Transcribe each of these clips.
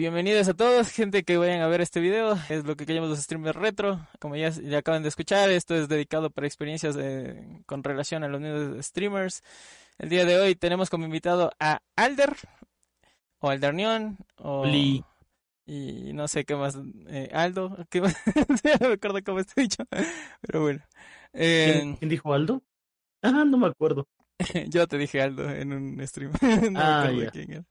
Bienvenidos a todos, gente que vayan a ver este video. Es lo que llamamos los streamers retro. Como ya, ya acaban de escuchar, esto es dedicado para experiencias de, con relación a los nuevos streamers. El día de hoy tenemos como invitado a Alder, o Aldernion, o... Oli. Y no sé qué más, eh, Aldo, ¿qué más? no me acuerdo cómo está dicho, pero bueno. Eh, ¿Quién, quién dijo Aldo? Ah, no me acuerdo. yo te dije Aldo en un stream. no me Ah, acuerdo ya. quién era.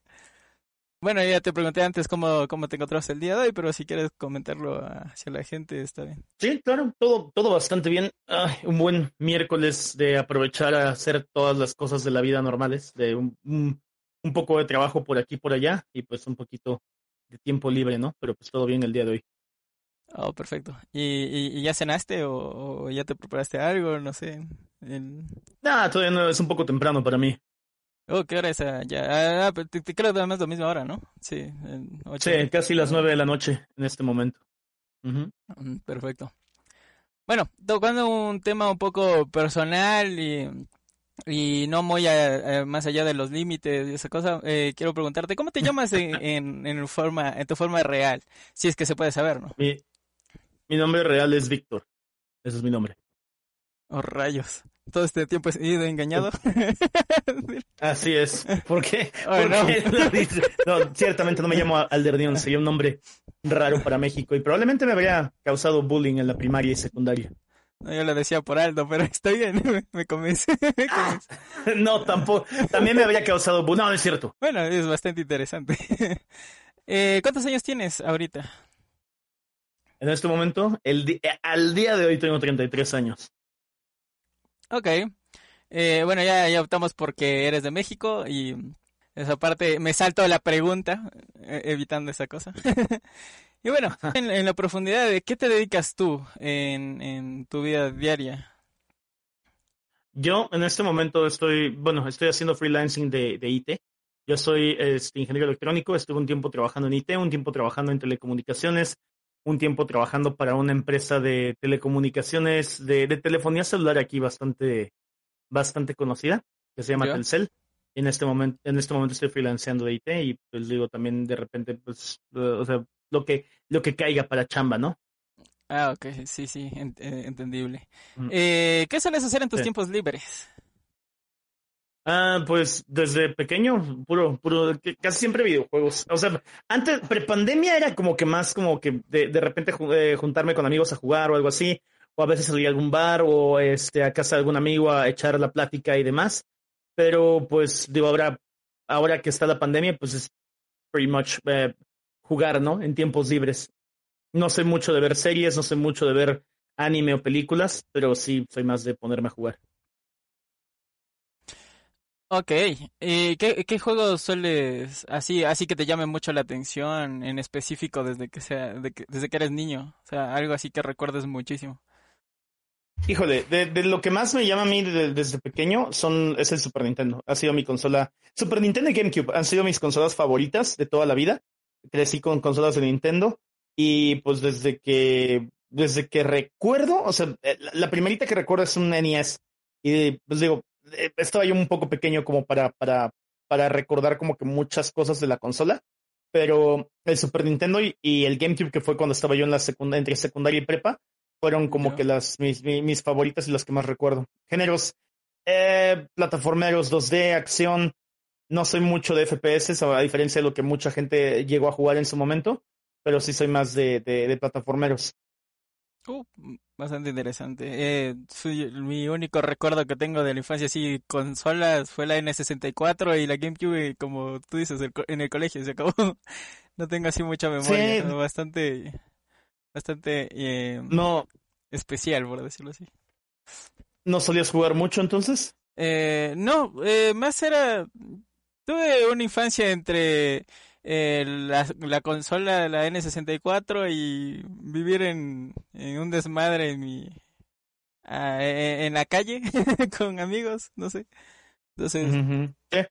Bueno, ya te pregunté antes cómo, cómo te encontraste el día de hoy, pero si quieres comentarlo hacia la gente, está bien. Sí, claro, todo, todo bastante bien. Ay, un buen miércoles de aprovechar a hacer todas las cosas de la vida normales, de un, un, un poco de trabajo por aquí y por allá y pues un poquito de tiempo libre, ¿no? Pero pues todo bien el día de hoy. Oh, perfecto. ¿Y, y, y ya cenaste o, o ya te preparaste algo? No sé. El... Ah, todavía no, es un poco temprano para mí. Oh, ¿qué hora es? Ah, ya, ah, pero te, te creo además la misma hora, ¿no? Sí, ocho. Sí, casi las nueve de la noche en este momento. Mm, Perfecto. Bueno, tocando un tema un poco personal y, y no muy a- a- más allá de los límites y esa cosa, eh, quiero preguntarte, ¿cómo te llamas en, en, en forma, en tu forma real? Si es que se puede saber, ¿no? Mi, mi nombre real es Víctor. Ese es mi nombre. Oh, rayos. Todo este tiempo he ido engañado. Así es. ¿Por qué? Ay, ¿Por no. qué ciertamente no me llamo Alderdion, sería un nombre raro para México y probablemente me habría causado bullying en la primaria y secundaria. No, yo lo decía por Aldo, pero está bien, me, me convence. No, tampoco. También me habría causado bullying. No, no es cierto. Bueno, es bastante interesante. Eh, ¿Cuántos años tienes ahorita? En este momento, el eh, al día de hoy tengo 33 años. Ok. Eh, bueno, ya, ya optamos porque eres de México y esa parte me salto la pregunta, eh, evitando esa cosa. y bueno, en, en la profundidad de qué te dedicas tú en, en tu vida diaria. Yo en este momento estoy, bueno, estoy haciendo freelancing de, de IT. Yo soy este, ingeniero electrónico, estuve un tiempo trabajando en IT, un tiempo trabajando en telecomunicaciones, un tiempo trabajando para una empresa de telecomunicaciones, de, de telefonía celular aquí bastante, bastante conocida, que se llama Ya. Telcel. En este momento, en este momento estoy freelanceando de IT y pues digo también de repente, pues, o sea, lo que, lo que caiga para chamba, ¿no? Ah, ok, sí, sí, eh, entendible. Mm. Eh, ¿qué sueles hacer en tus Sí. tiempos libres? Ah, pues desde pequeño, puro, puro, casi siempre videojuegos. O sea, antes, prepandemia era como que más como que de, de repente eh, juntarme con amigos a jugar o algo así, o a veces salir a algún bar o este a casa de algún amigo a echar la plática y demás. Pero pues digo, ahora, ahora que está la pandemia, pues es pretty much eh, jugar, ¿no? En tiempos libres. No sé mucho de ver series, no sé mucho de ver anime o películas, pero sí soy más de ponerme a jugar. Ok, ¿y qué, qué juegos sueles así, así que te llame mucho la atención en específico desde que sea, de que- desde que eres niño? O sea, algo así que recuerdes muchísimo. Híjole, de, de lo que más me llama a mí de- desde pequeño son, es el Super Nintendo. Ha sido mi consola. Super Nintendo y GameCube han sido mis consolas favoritas de toda la vida. Crecí con consolas de Nintendo y pues desde que, desde que recuerdo, o sea, eh, la, la primerita que recuerdo es un NES. Y pues digo, estaba yo un poco pequeño como para, para, para recordar como que muchas cosas de la consola. Pero el Super Nintendo y, y el GameCube, que fue cuando estaba yo en la secundaria, entre secundaria y prepa, fueron como que las mis, mi- mis favoritas y las que más recuerdo. Géneros eh, plataformeros 2D, acción. No soy mucho de FPS, a diferencia de lo que mucha gente llegó a jugar en su momento, pero sí soy más de, de, de plataformeros. Uh, bastante interesante. Eh, soy- mi único recuerdo que tengo de la infancia así consolas fue la N64 y la GameCube, como tú dices, el en el colegio se acabó. No tengo así mucha memoria, Sí. bastante, bastante eh, No, especial, por decirlo así. no solías jugar mucho entonces. Eh, no, eh, más era. Tuve una infancia entre eh, la, la consola de la N64 y vivir en, en un desmadre en mi. ah, eh, en la calle con amigos, no sé. Entonces. Ujú. Sí. Sí,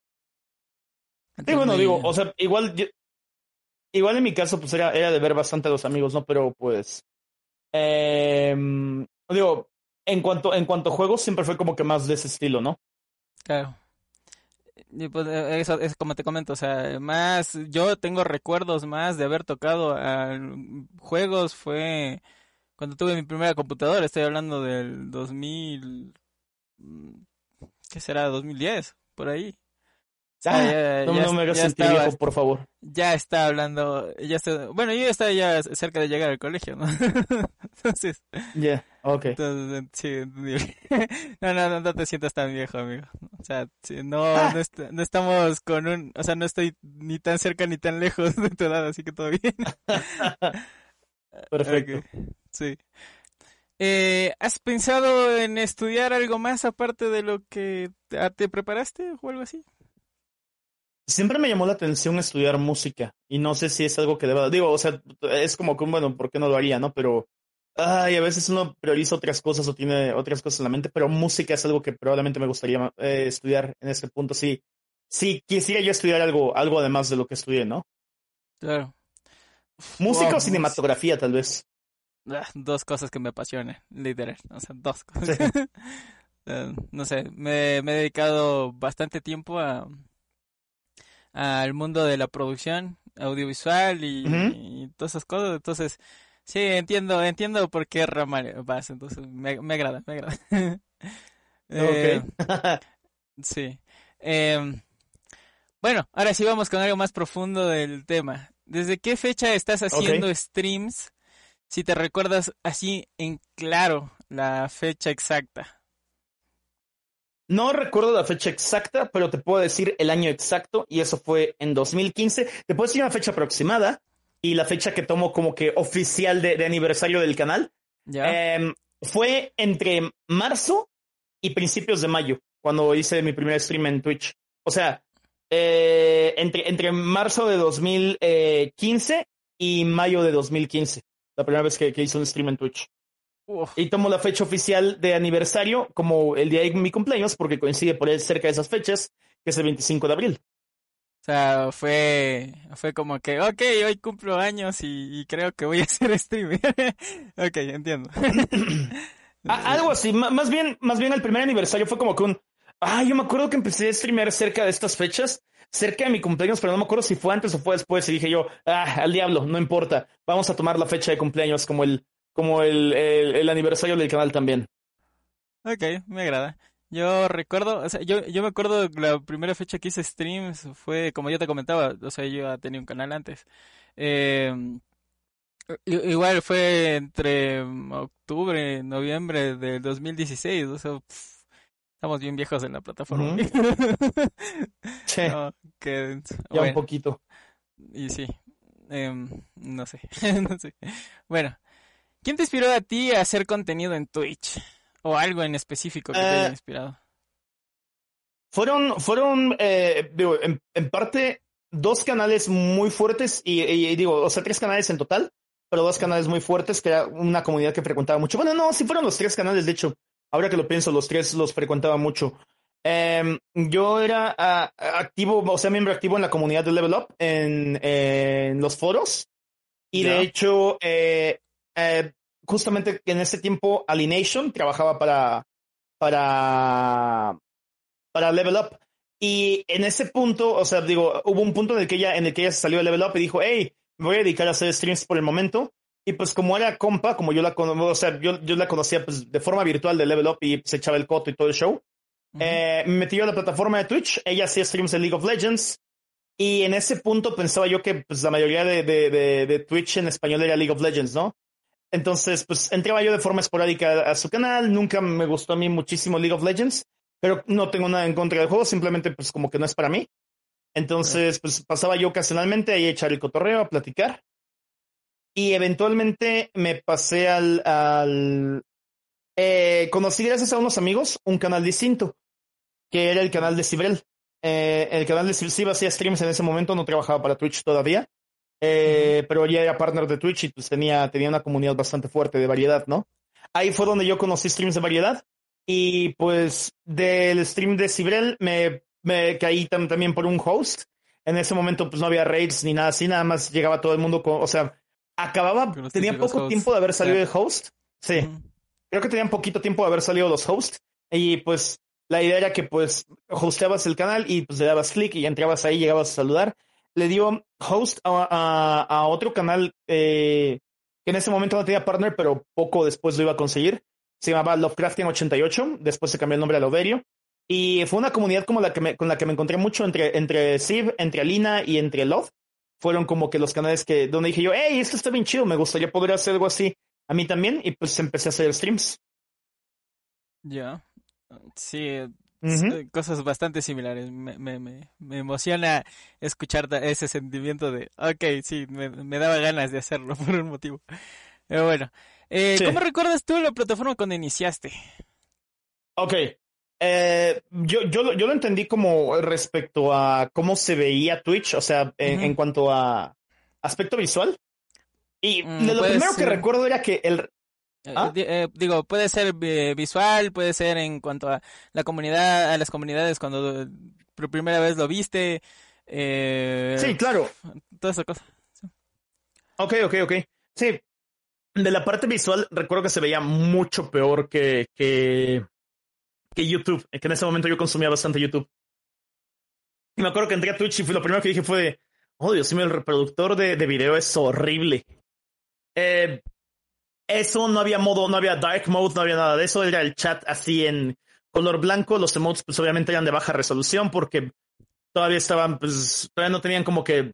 entonces bueno, digo, o sea, igual, yo- igual en mi caso, pues era, era de ver bastante a los amigos, ¿no? Pero pues, em, digo, en cuanto, en cuanto a juegos, siempre fue como que más de ese estilo, ¿no? Claro. Pues eh, eso es como te comento, o sea, más yo tengo recuerdos más de haber tocado juegos fue cuando tuve mi primera computadora, estoy hablando del 2000 mm, ¿qué será? 2010, por ahí. Ah, no, me hagas sentir viejo, por favor. Ya está hablando, ya está, bueno, yo estaba ya cerca de llegar al colegio, ¿no? Entonces. Ya, okay ok. Entonces, sí, no, no, no, te sientas tan viejo, amigo. O sea, no, ah. no, estamos con un, o sea, no estoy ni tan cerca ni tan lejos de tu edad, así que todo bien. Perfecto. Sí. Eh, ¿Has pensado en estudiar algo más aparte de lo que te preparaste o algo así? Siempre me llamó la atención estudiar música y no sé si es algo que deba, digo, o sea, es como que, bueno, ¿por qué no lo haría, no? Pero, ay, a veces uno prioriza otras cosas o tiene otras cosas en la mente, pero música es algo que probablemente me gustaría eh, estudiar en este punto, sí. Sí, quisiera yo estudiar algo, algo además de lo que estudié, ¿no? Claro. Música o cinematografía, tal vez. Ah, dos cosas que me apasionan, literal, o sea, dos cosas. Eh, no sé, me, me he dedicado bastante tiempo a al mundo de la producción audiovisual y, todas esas cosas. Entonces, sí, entiendo, entiendo por qué rama vas. Entonces, me, me agrada, me agrada. eh, sí. Eh, bueno, ahora sí vamos con algo más profundo del tema. ¿Desde qué fecha estás haciendo streams? Si te recuerdas así en claro la fecha exacta. No recuerdo la fecha exacta, pero te puedo decir el año exacto y eso fue en 2015. Te puedo decir una fecha aproximada y la fecha que tomo como que oficial de, aniversario del canal. Em, fue entre marzo y principios de mayo, cuando hice mi primer stream en Twitch. O sea, eh, entre, entre marzo de 2015 y mayo de 2015, la primera vez que hice un stream en Twitch. Y tomo la fecha oficial de aniversario como el día de mi cumpleaños porque coincide por él cerca de esas fechas, que es el 25 de abril. O sea, fue, fue como que, ok, hoy cumplo años y, creo que voy a hacer streaming. ok, entiendo. Algo así, más bien, más bien el primer aniversario fue como que un, ah, yo me acuerdo que empecé a streamear cerca de estas fechas, cerca de mi cumpleaños, pero no me acuerdo si fue antes o fue después. Y dije yo, ah, al diablo, no importa, vamos a tomar la fecha de cumpleaños como el como el, el, aniversario del canal también. Ok, me agrada. Yo recuerdo, o sea, yo, yo me acuerdo la primera fecha que hice streams fue, como yo te comentaba, o sea, yo ya tenía un canal antes. Eh, igual fue entre octubre, noviembre del 2016, o sea, estamos bien viejos en la plataforma. sí. ya un poquito. Y sí, em, no sé, no sé. Bueno, ¿Quién te inspiró a ti a hacer contenido en Twitch? ¿O algo en específico que te haya eh, inspirado? Fueron, fueron eh, digo, en, parte dos canales muy fuertes y, digo, o sea, tres canales en total, pero dos canales muy fuertes que era una comunidad que frecuentaba mucho. Bueno, no, sí fueron los tres canales, de hecho, ahora que lo pienso, los tres los frecuentaba mucho. Em, yo era activo, o sea, miembro activo en la comunidad de Level Up, en, los foros. Y de hecho, eh, eh, justamente en ese tiempo Alienation trabajaba para, para, para Level Up. Y en ese punto, o sea, digo, hubo un punto en el que ella, en el que ella salió de Level Up y dijo, hey, me voy a dedicar a hacer streams por el momento. Y pues como era compa, como yo la o sea, yo, yo la conocía pues, de forma virtual de Level Up y se echaba el coto y todo el show. Eh, me metió a la plataforma de Twitch, ella hacía streams de League of Legends. Y en ese punto pensaba yo que pues, la mayoría de, de, de Twitch en español era League of Legends, ¿no? Entonces, pues entraba yo de forma esporádica a su canal. Nunca me gustó a mí muchísimo League of Legends, pero no tengo nada en contra del juego, simplemente pues como que no es para mí. Entonces, pues pasaba yo ocasionalmente ahí a echar el cotorreo, a platicar. Y eventualmente me pasé al... al eh, conocí gracias a unos amigos un canal distinto, que era el canal de Cibrel. Eh, el canal de Cibrel hacía streams en ese momento, no trabajaba para Twitch todavía. Eh, pero ya era partner de Twitch y pues tenía, tenía una comunidad bastante fuerte de variedad, ¿no? Ahí fue donde yo conocí streams de variedad y pues del stream de Cibrel me, me caí también por un host. En ese momento pues no había raids ni nada así, nada más llegaba todo el mundo con, o sea, acababa, tenía poco tiempo de haber salido de host. Sí, creo que tenían poquito tiempo de haber salido los hosts y pues La idea era que pues hosteabas el canal y pues le dabas clic y entrabas ahí, llegabas a saludar. Le dio host a, otro canal eh, que en ese momento no tenía partner, pero poco después lo iba a conseguir. Se llamaba Lovecraftian 88, después se cambió el nombre a Loverio. Y fue una comunidad como la que con la que me encontré mucho entre, entre entre Alina y entre Love. Fueron como que los canales que, donde dije yo, hey, esto está bien chido, me gustaría poder hacer algo así a mí también. Y pues empecé a hacer streams. Ya. Sí, eh, cosas bastante similares. Me, me, me, emociona escuchar ese sentimiento de, ok, sí, me, daba ganas de hacerlo por un motivo. Pero bueno, eh, ¿cómo recuerdas tú la plataforma cuando iniciaste? Ok, eh, yo, yo, yo lo entendí como respecto a cómo se veía Twitch, o sea, en, cuanto a aspecto visual. Y mm, lo primero que recuerdo era que el, ¿Ah? eh, digo, puede ser eh, visual, puede ser en cuanto a la comunidad, a las comunidades cuando por primera vez lo viste. sí, claro. Toda esa cosa. Ok, ok, ok. Sí. De la parte visual, recuerdo que se veía mucho peor que, que, que YouTube, que en ese momento yo consumía bastante YouTube. Y me acuerdo que entré a Twitch y lo primero que dije fue, oh Dios mío, el reproductor de, de video es horrible. Eh, eso no había modo, no había dark mode, no había nada de eso. Era el chat así en color blanco. Los emotes, pues obviamente eran de baja resolución porque todavía estaban, pues todavía no tenían como que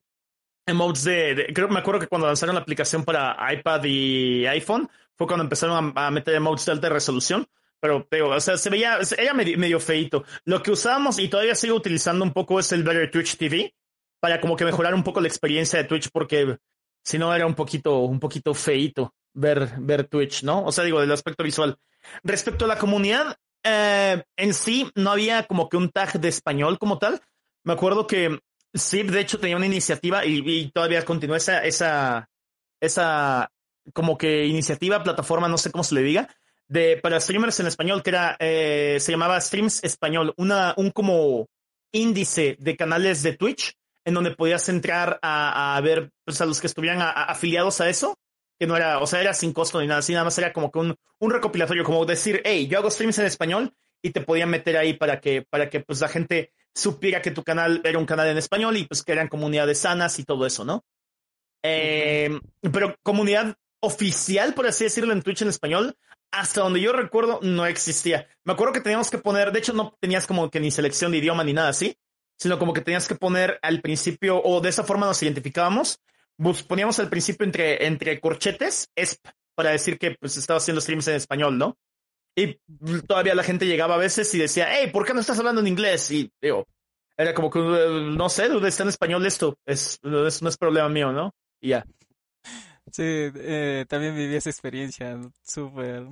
emotes de, creo me acuerdo que cuando lanzaron la aplicación para iPad y iPhone fue cuando empezaron a, meter emotes de alta resolución. Pero, pero, o sea, se veía, era medio, medio feito. Lo que usábamos y todavía sigo utilizando un poco es el Better Twitch TV para como que mejorar un poco la experiencia de Twitch porque si no era un poquito, un poquito feito ver, ver Twitch, ¿no? O sea, digo, del aspecto visual. Respecto a la comunidad, eh, en sí no había como que un tag de español como tal. Me acuerdo que Zip, de hecho, tenía una iniciativa y, todavía continúa esa, esa, esa como que iniciativa, plataforma, no sé cómo se le diga, de para streamers en español, que era, eh, se llamaba Streams Español, una, un como índice de canales de Twitch en donde podías entrar a, a ver pues, a los que estuvieran afiliados a eso que no era, o sea, era sin costo ni nada, así nada más era como que un, un recopilatorio, como decir, hey, yo hago streams en español y te podían meter ahí para que, para que pues la gente supiera que tu canal era un canal en español y pues que eran comunidades sanas y todo eso, ¿no? Eh, pero comunidad oficial, por así decirlo, en Twitch en español, hasta donde yo recuerdo, no existía. Me acuerdo que teníamos que poner, de hecho, no tenías como que ni selección de idioma ni nada así, sino como que tenías que poner al principio, o de esa forma nos identificábamos, poníamos al principio entre, entre corchetes, es para decir que pues estaba haciendo streams en español, ¿no? Y todavía la gente llegaba a veces y decía, hey, ¿por qué no estás hablando en inglés? Y digo, era como que, no sé, ¿dónde está en español esto? Es, no es problema mío, ¿no? Y ya. Sí, eh, también viví esa experiencia súper,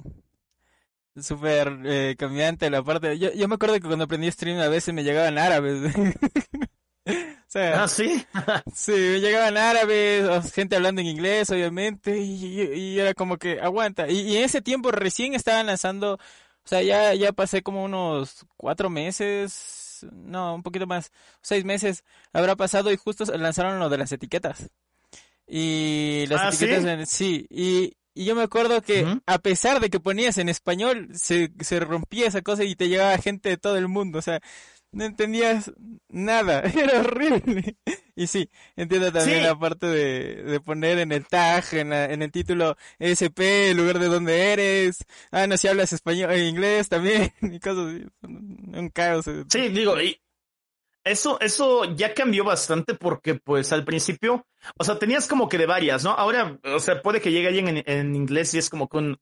súper eh, cambiante la parte. Yo, yo me acuerdo que cuando aprendí stream a veces me llegaban árabes. ah, sí. sí, llegaban árabes, gente hablando en inglés, obviamente, y, era como que aguanta. Y, en ese tiempo recién estaban lanzando, o sea, ya, ya pasé como unos cuatro meses, no, un poquito más, seis meses habrá pasado y justo lanzaron lo de las etiquetas. Y las ah, etiquetas, ¿sí? y, y yo me acuerdo que a pesar de que ponías en español, se, se rompía esa cosa y te llegaba gente de todo el mundo. O sea, no entendías nada, era horrible. Y sí, entiendo también la parte de, de, poner en el tag, en, en, el título SP, el lugar de donde eres. Ah, no, si hablas español, e inglés también, y cosas así. Un caos. Sí, digo, y eso, eso ya cambió bastante porque, pues, al principio, o sea, tenías como que de varias, ¿no? Ahora, o sea, puede que llegue alguien en, en inglés y es como con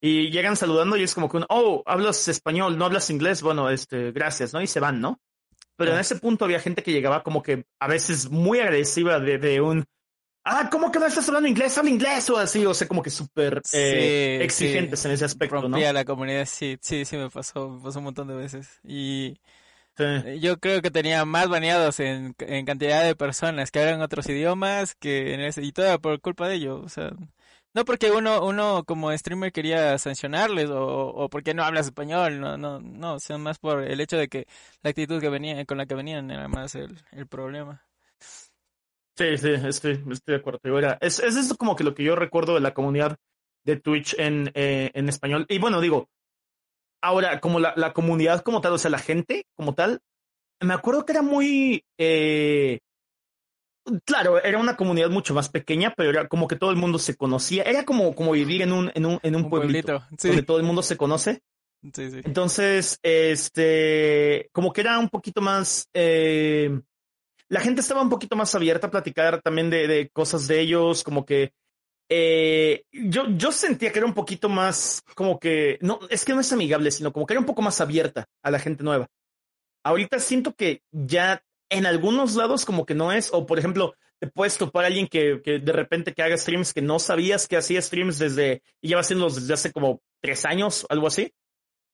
y llegan saludando y es como que, oh, hablas español, no hablas inglés, bueno, este, gracias, ¿no? Y se van, ¿no? Pero en ese punto había gente que llegaba como que a veces muy agresiva de, de un, ah, ¿cómo que no estás hablando inglés? Habla inglés o así, o sea, como que súper eh, exigentes en ese aspecto, Rompía la comunidad, sí, sí, sí me pasó, me pasó un montón de veces. Y yo creo que tenía más baneados en, en cantidad de personas que hablan otros idiomas que en ese, y todo por culpa de ello, o sea, no porque uno, uno como streamer quería sancionarles o, o porque no hablas español, no, no, no, sino más por el hecho de que la actitud que venía, con la que venían era más el, problema. Sí, sí, estoy, estoy de acuerdo. es, es eso como que lo que yo recuerdo de la comunidad de Twitch en, eh, en español. Y bueno, digo, ahora, como la, la comunidad como tal, o sea, la gente como tal, me acuerdo que era muy, eh, claro, era una comunidad mucho más pequeña, pero era como que todo el mundo se conocía. Era como, como vivir en un, en un, en un, pueblito, donde todo el mundo se conoce. Sí, sí. Entonces, este, como que era un poquito más, eh, la gente estaba un poquito más abierta a platicar también de, de cosas de ellos, como que eh, yo, yo sentía que era un poquito más, como que, no, es que no es amigable, sino como que era un poco más abierta a la gente nueva. Ahorita siento que ya en algunos lados como que no es, o por ejemplo, te puedes topar a alguien que, que de repente que haga streams que no sabías que hacía streams desde, y lleva haciéndolos desde hace como tres años, algo así.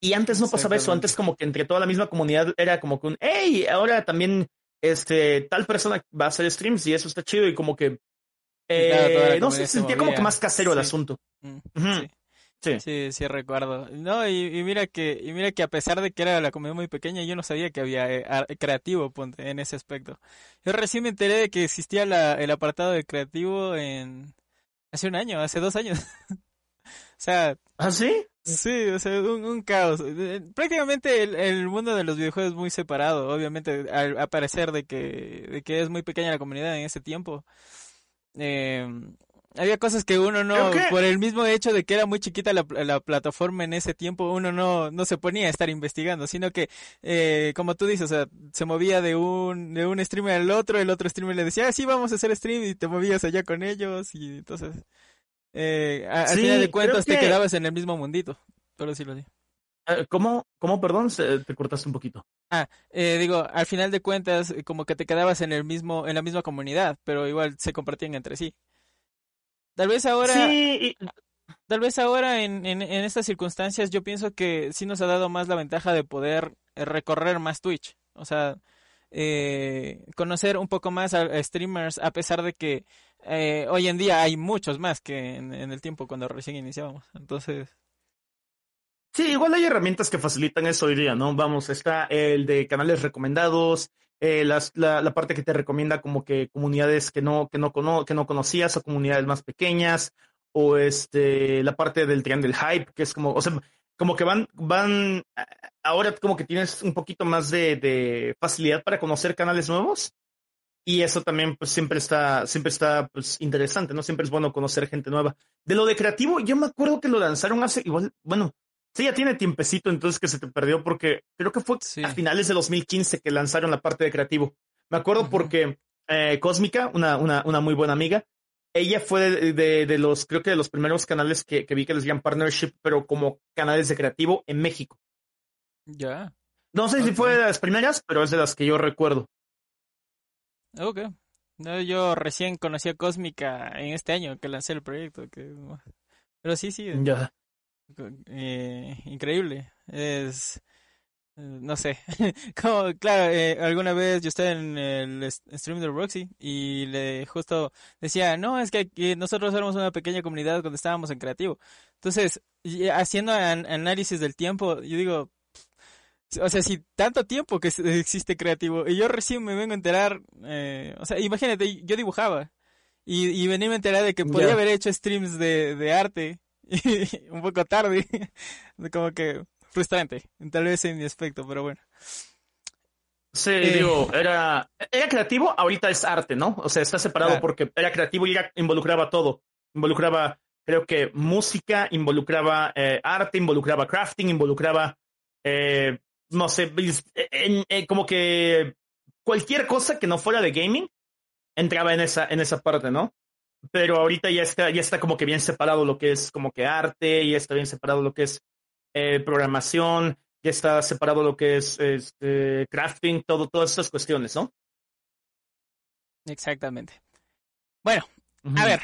Y antes no pasaba eso, antes como que entre toda la misma comunidad era como que un, hey, ahora también este, tal persona va a hacer streams y eso está chido y como que, eh, no sé, sentía como que más casero el asunto. Mm, sí. Sí. sí, sí recuerdo. No, y, mira que y mira que a pesar de que era la comunidad muy pequeña, yo no sabía que había eh, creativo en ese aspecto. Yo recién me enteré de que existía la, el apartado de creativo en hace un año, hace dos años. o sea, ¿Ah, sí? Sí, o sea, un, caos. Eh, prácticamente el, mundo de los videojuegos es muy separado, obviamente, al parecer de que, de que es muy pequeña la comunidad en ese tiempo. Eh, había cosas que uno no, por el mismo hecho de que era muy chiquita la, la, plataforma en ese tiempo, uno no, no se ponía a estar investigando, sino que, eh, como tú dices, o sea, se movía de un, de un streamer al otro, el otro streamer le decía, ah, sí, vamos a hacer stream, y te movías allá con ellos, y entonces, eh, al final de cuentas te quedabas en el mismo mundito, pero sí lo digo. Eh, ¿Cómo, ¿Cómo, perdón? te cortaste un poquito. Ah, eh, digo, al final de cuentas, como que te quedabas en el mismo, en la misma comunidad, pero igual se compartían entre sí. Tal vez ahora, tal vez ahora en, en, en, estas circunstancias yo pienso que sí nos ha dado más la ventaja de poder eh, recorrer más Twitch. O sea, eh, conocer un poco más a, streamers a pesar de que eh, hoy en día hay muchos más que en, en el tiempo cuando recién iniciábamos. Entonces... Sí, igual hay herramientas que facilitan eso hoy día, ¿no? Vamos, está el de canales recomendados, eh, la, la, parte que te recomienda como que comunidades que no, que no, cono, que no conocías o comunidades más pequeñas, o este, la parte del tren del hype, que es como, o sea, como que van, van, ahora como que tienes un poquito más de, de facilidad para conocer canales nuevos. Y eso también, pues, siempre está, siempre está, pues, interesante, ¿no? Siempre es bueno conocer gente nueva. De lo de creativo, yo me acuerdo que lo lanzaron hace, igual, bueno, Sí, ya tiene tiempecito entonces que se te perdió porque creo que fue a finales de 2015 que lanzaron la parte de creativo. Me acuerdo porque eh, Cósmica, una, una, una muy buena amiga, ella fue de, de, los, creo que de los primeros canales que, que vi que les llaman partnership, pero como canales de creativo en México. Ya. No sé si fue de las primeras, pero es de las que yo recuerdo. Ok. No, yo recién conocí a Cósmica en este año que lancé el proyecto. Que... Pero sí, sí. Ya. Eh, increíble. Es, eh, no sé, como, claro, eh, alguna vez yo estaba en el stream de Roxy y le justo decía, no, es que nosotros éramos una pequeña comunidad cuando estábamos en creativo. Entonces, haciendo análisis del tiempo, yo digo, o sea, si tanto tiempo que existe creativo y yo recién me vengo a enterar, o sea, imagínate, yo dibujaba y, y venía a enterar de que podía haber hecho streams de, de arte un poco tarde, como que frustrante, tal vez en mi aspecto, pero bueno. Sí, eh, digo, era, era creativo, ahorita es arte, ¿no? O sea, está separado porque era creativo y involucraba todo. Involucraba, creo que música, involucraba eh, arte, involucraba crafting, involucraba, eh, no sé, como que cualquier cosa que no fuera de gaming entraba en esa, en esa parte, ¿no? Pero ahorita ya está, ya está como que bien separado lo que es como que arte, ya está bien separado lo que es eh, programación, ya está separado lo que es este, crafting, todo, todas estas cuestiones, ¿no? Exactamente. Bueno, a ver,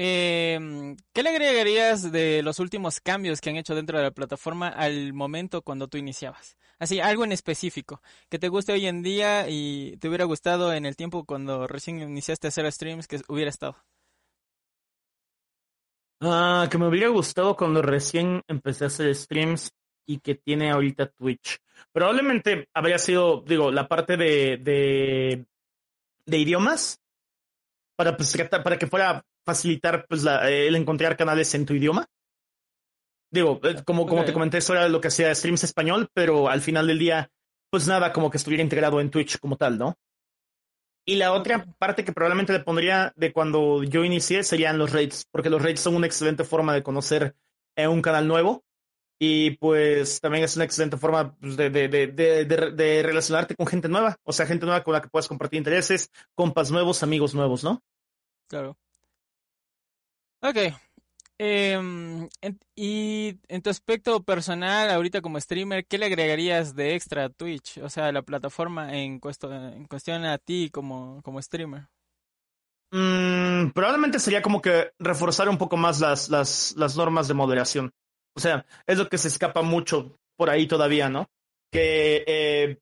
eh, ¿qué le agregarías de los últimos cambios que han hecho dentro de la plataforma al momento cuando tú iniciabas? Así, algo en específico, que te guste hoy en día y te hubiera gustado en el tiempo cuando recién iniciaste a hacer streams que hubiera estado. Ah, que me hubiera gustado cuando recién empecé a hacer streams y que tiene ahorita Twitch. Probablemente habría sido, digo, la parte de, de, de idiomas para, pues, para que fuera facilitar pues, la, el encontrar canales en tu idioma. Digo, eh, como, como te comenté, eso era lo que hacía streams español, pero al final del día, pues nada, como que estuviera integrado en Twitch como tal, ¿no? Y la otra parte que probablemente le pondría de cuando yo inicié serían los raids, porque los raids son una excelente forma de conocer un canal nuevo y pues también es una excelente forma pues, de, de, de, de, relacionarte con gente nueva, o sea, gente nueva con la que puedas compartir intereses, compas nuevos, amigos nuevos, ¿no? Claro. Ok. Em, y en tu aspecto personal, ahorita como streamer, ¿qué le agregarías de extra a Twitch? O sea, la plataforma en, en cuestión a ti como, como streamer. Mm, probablemente sería como que reforzar un poco más las, las, las normas de moderación. O sea, es lo que se escapa mucho por ahí todavía, ¿no? Que, eh,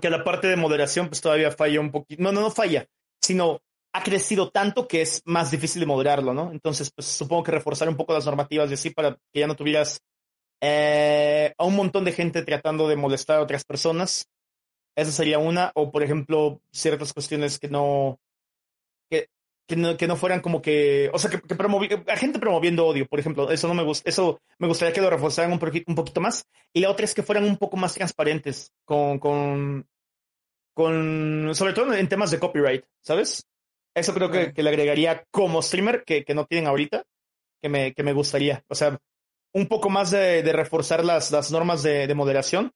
que la parte de moderación pues todavía falla un poquito. No, no, no falla, sino ha crecido tanto que es más difícil de moderarlo, ¿no? Entonces, pues supongo que reforzar un poco las normativas y así para que ya no tuvieras eh, a un montón de gente tratando de molestar a otras personas. Esa sería una. O, por ejemplo, ciertas cuestiones que no, que no, que no fueran como que, o sea, que, que a gente promoviendo odio, por ejemplo, eso no me gusta, eso me gustaría que lo reforzaran un, poquito, un poquito más. Y la otra es que fueran un poco más transparentes con, con, con, sobre todo en temas de copyright, ¿sabes? Eso creo que, que le agregaría como streamer que, que no tienen ahorita, que me, que me gustaría. O sea, un poco más de, de reforzar las, las normas de, de moderación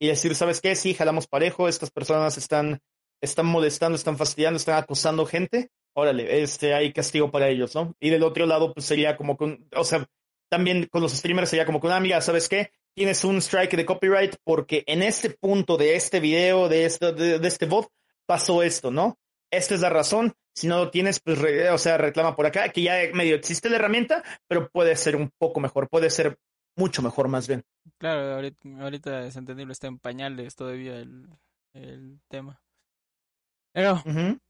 y decir, ¿sabes qué? Sí, jalamos parejo, estas personas están, están molestando, están fastidiando, están acosando gente órale, este, hay castigo para ellos, ¿no? Y del otro lado, pues sería como con, o sea, también con los streamers sería como con, ah, mira, ¿sabes qué? Tienes un strike de copyright porque en este punto de este video, de este, de, este bot, pasó esto, ¿no? Esta es la razón. Si no lo tienes, pues, o sea, reclama por acá, que ya medio existe la herramienta, pero puede ser un poco mejor, puede ser mucho mejor más bien. Claro, ahorita, ahorita es entendible, está en pañales todavía el, el tema. Pero,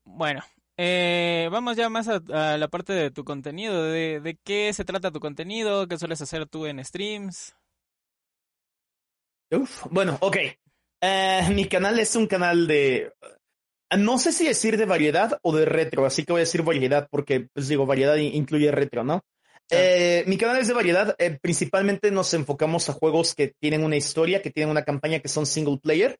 bueno, eh, vamos ya más a, la parte de tu contenido, de, de, qué se trata tu contenido, qué sueles hacer tú en streams. Uf, bueno, ok. Eh, mi canal es un canal de... No sé si decir de variedad o de retro, así que voy a decir variedad porque, pues digo, variedad incluye retro, ¿no? Eh, mi canal es de variedad. Eh, principalmente nos enfocamos a juegos que tienen una historia, que tienen una campaña que son single player.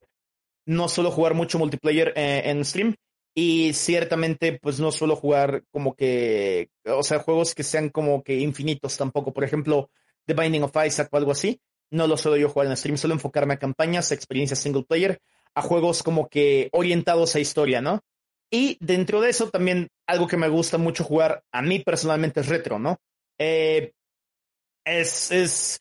No solo jugar mucho multiplayer en stream. Y ciertamente, pues no suelo jugar como que, o sea, juegos que sean como que infinitos tampoco. Por ejemplo, The Binding of Isaac o algo así. No lo suelo yo jugar en stream, suelo enfocarme a campañas, experiencias single player, a juegos como que orientados a historia, ¿no? Y dentro de eso también algo que me gusta mucho jugar a mí personalmente es retro, ¿no? Eh, es, es,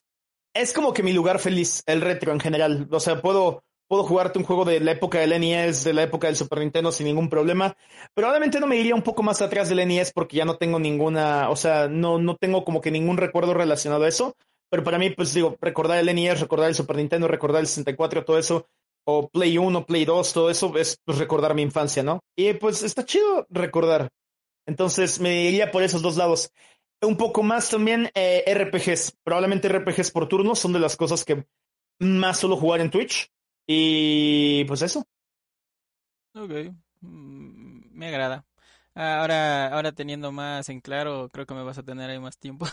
es como que mi lugar feliz, el retro en general. O sea, puedo, puedo jugarte un juego de la época del NES, de la época del Super Nintendo sin ningún problema. Probablemente no me iría un poco más atrás del NES porque ya no tengo ninguna, o sea, no, no tengo como que ningún recuerdo relacionado a eso. Pero para mí, pues digo, recordar el NES, recordar el Super Nintendo, recordar el 64, todo eso, o Play 1, Play 2, todo eso es pues, recordar mi infancia, ¿no? Y pues está chido recordar. Entonces me iría por esos dos lados. Un poco más también eh, RPGs. Probablemente RPGs por turno son de las cosas que más suelo jugar en Twitch. Y pues eso. Ok, mm, me agrada. Ahora, ahora teniendo más en claro, creo que me vas a tener ahí más tiempo.